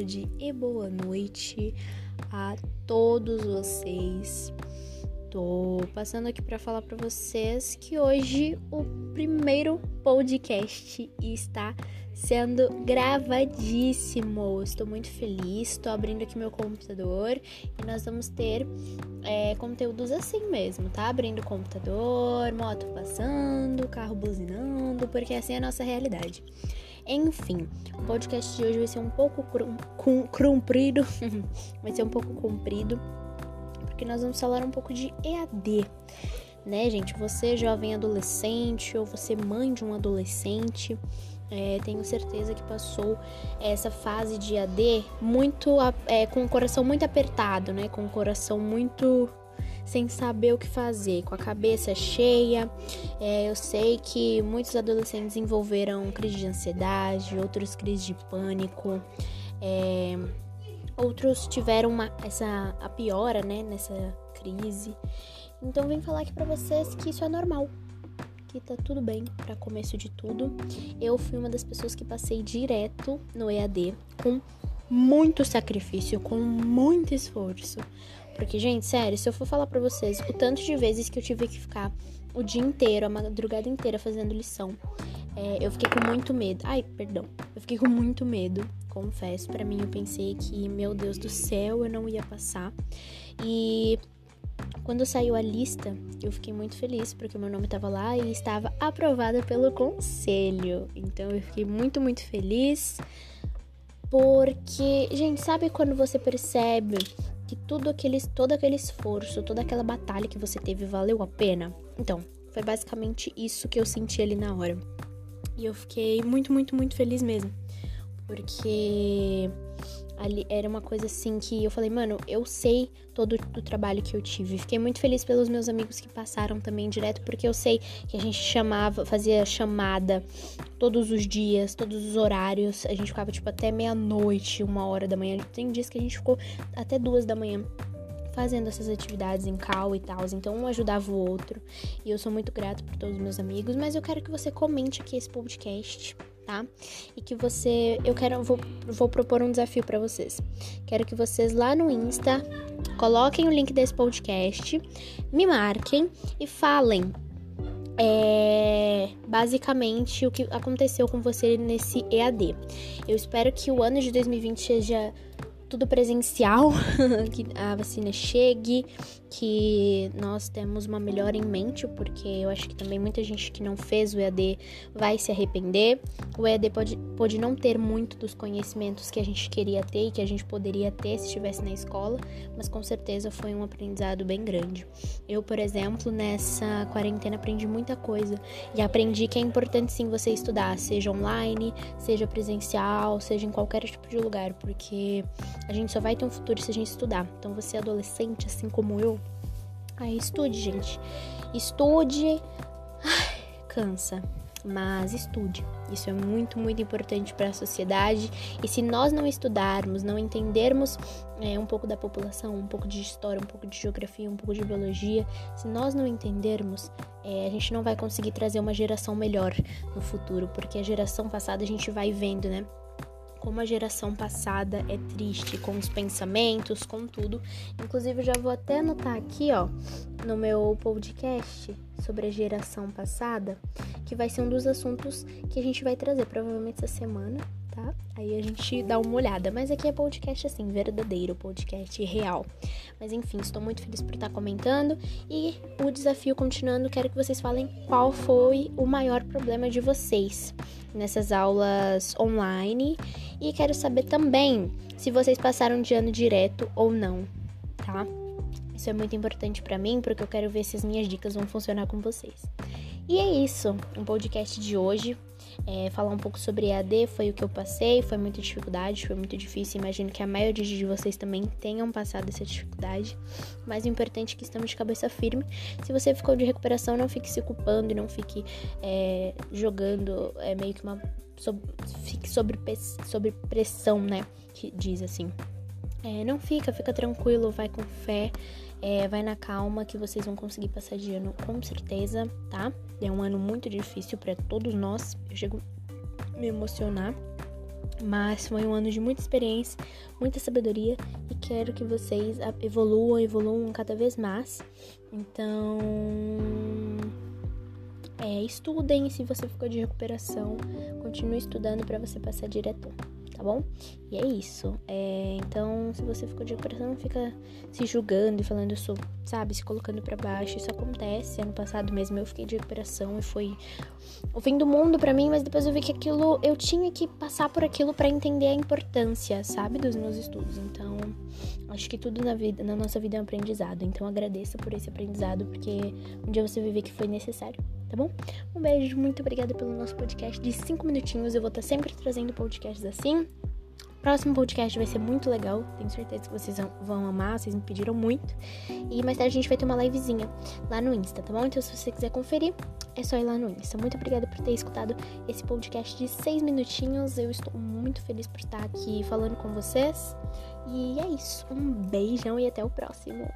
tarde e boa noite a todos vocês. Tô passando aqui para falar para vocês que hoje o primeiro podcast está sendo gravadíssimo. Estou muito feliz. Estou abrindo aqui meu computador e nós vamos ter é, conteúdos assim mesmo, tá? Abrindo o computador, moto passando, carro buzinando, porque assim é a nossa realidade. Enfim, o podcast de hoje vai ser um pouco comprido, vai ser um pouco comprido, porque nós vamos falar um pouco de EAD, né, gente? Você jovem adolescente ou você mãe de um adolescente, é, tenho certeza que passou essa fase de AD muito é, com o coração muito apertado, né? Com o coração muito sem saber o que fazer, com a cabeça cheia. É, eu sei que muitos adolescentes envolveram crise de ansiedade, outros crise de pânico. É, outros tiveram uma, essa a piora, né, nessa crise. Então vem falar aqui para vocês que isso é normal, que tá tudo bem para começo de tudo. Eu fui uma das pessoas que passei direto no EAD com muito sacrifício, com muito esforço. Porque, gente, sério, se eu for falar para vocês o tanto de vezes que eu tive que ficar o dia inteiro, a madrugada inteira fazendo lição, é, eu fiquei com muito medo. Ai, perdão. Eu fiquei com muito medo, confesso. para mim, eu pensei que, meu Deus do céu, eu não ia passar. E quando saiu a lista, eu fiquei muito feliz porque o meu nome estava lá e estava aprovada pelo conselho. Então eu fiquei muito, muito feliz. Porque, gente, sabe quando você percebe que tudo aquele, todo aquele esforço, toda aquela batalha que você teve valeu a pena? Então, foi basicamente isso que eu senti ali na hora. E eu fiquei muito, muito, muito feliz mesmo. Porque ali era uma coisa assim que eu falei, mano, eu sei todo o trabalho que eu tive. Fiquei muito feliz pelos meus amigos que passaram também direto, porque eu sei que a gente chamava, fazia chamada todos os dias, todos os horários. A gente ficava tipo até meia-noite, uma hora da manhã. Tem dias que a gente ficou até duas da manhã fazendo essas atividades em cal e tal. Então um ajudava o outro. E eu sou muito grata por todos os meus amigos, mas eu quero que você comente aqui esse podcast tá? E que você, eu quero, vou, vou propor um desafio para vocês. Quero que vocês lá no Insta coloquem o link desse podcast, me marquem e falem é, basicamente o que aconteceu com você nesse EAD. Eu espero que o ano de 2020 seja tudo presencial, que a vacina chegue, que nós temos uma melhora em mente, porque eu acho que também muita gente que não fez o EAD vai se arrepender. O EAD pode, pode não ter muito dos conhecimentos que a gente queria ter e que a gente poderia ter se estivesse na escola, mas com certeza foi um aprendizado bem grande. Eu, por exemplo, nessa quarentena aprendi muita coisa e aprendi que é importante sim você estudar, seja online, seja presencial, seja em qualquer tipo de lugar, porque a gente só vai ter um futuro se a gente estudar. Então, você é adolescente, assim como eu, Aí estude, gente. Estude. Ai, cansa. Mas estude. Isso é muito, muito importante para a sociedade. E se nós não estudarmos, não entendermos é, um pouco da população, um pouco de história, um pouco de geografia, um pouco de biologia, se nós não entendermos, é, a gente não vai conseguir trazer uma geração melhor no futuro, porque a geração passada a gente vai vendo, né? Como a geração passada é triste com os pensamentos, com tudo. Inclusive, já vou até anotar aqui, ó, no meu podcast sobre a geração passada, que vai ser um dos assuntos que a gente vai trazer provavelmente essa semana, tá? Aí a gente dá uma olhada. Mas aqui é podcast assim, verdadeiro, podcast real. Mas enfim, estou muito feliz por estar comentando. E o desafio continuando, quero que vocês falem qual foi o maior problema de vocês nessas aulas online. E quero saber também se vocês passaram de ano direto ou não, tá? Isso é muito importante para mim, porque eu quero ver se as minhas dicas vão funcionar com vocês. E é isso, um podcast de hoje. É, falar um pouco sobre EAD foi o que eu passei, foi muita dificuldade, foi muito difícil. Imagino que a maioria de vocês também tenham passado essa dificuldade. Mas o importante é que estamos de cabeça firme. Se você ficou de recuperação, não fique se culpando e não fique é, jogando é, meio que uma. Sob, fique sobre, sobre pressão, né? Que diz assim. É, não fica, fica tranquilo, vai com fé. É, vai na calma que vocês vão conseguir passar de ano com certeza, tá? É um ano muito difícil para todos nós. Eu chego a me emocionar. Mas foi um ano de muita experiência, muita sabedoria e quero que vocês evoluam, evoluam cada vez mais. Então, é, estudem se você ficou de recuperação, continue estudando para você passar direto tá bom? E é isso. É, então, se você ficou de recuperação, não fica se julgando e falando, eu sou, sabe, se colocando para baixo. Isso acontece. Ano passado mesmo eu fiquei de recuperação e foi o fim do mundo para mim, mas depois eu vi que aquilo, eu tinha que passar por aquilo para entender a importância, sabe, dos meus estudos. Então, acho que tudo na vida, na nossa vida é um aprendizado. Então, agradeça por esse aprendizado, porque um dia você vai ver que foi necessário tá bom? Um beijo, muito obrigada pelo nosso podcast de 5 minutinhos. Eu vou estar sempre trazendo podcasts assim. Próximo podcast vai ser muito legal, tenho certeza que vocês vão amar, vocês me pediram muito. E mais tarde a gente vai ter uma livezinha lá no Insta, tá bom? Então se você quiser conferir, é só ir lá no Insta. Muito obrigada por ter escutado esse podcast de 6 minutinhos. Eu estou muito feliz por estar aqui falando com vocês. E é isso. Um beijão e até o próximo.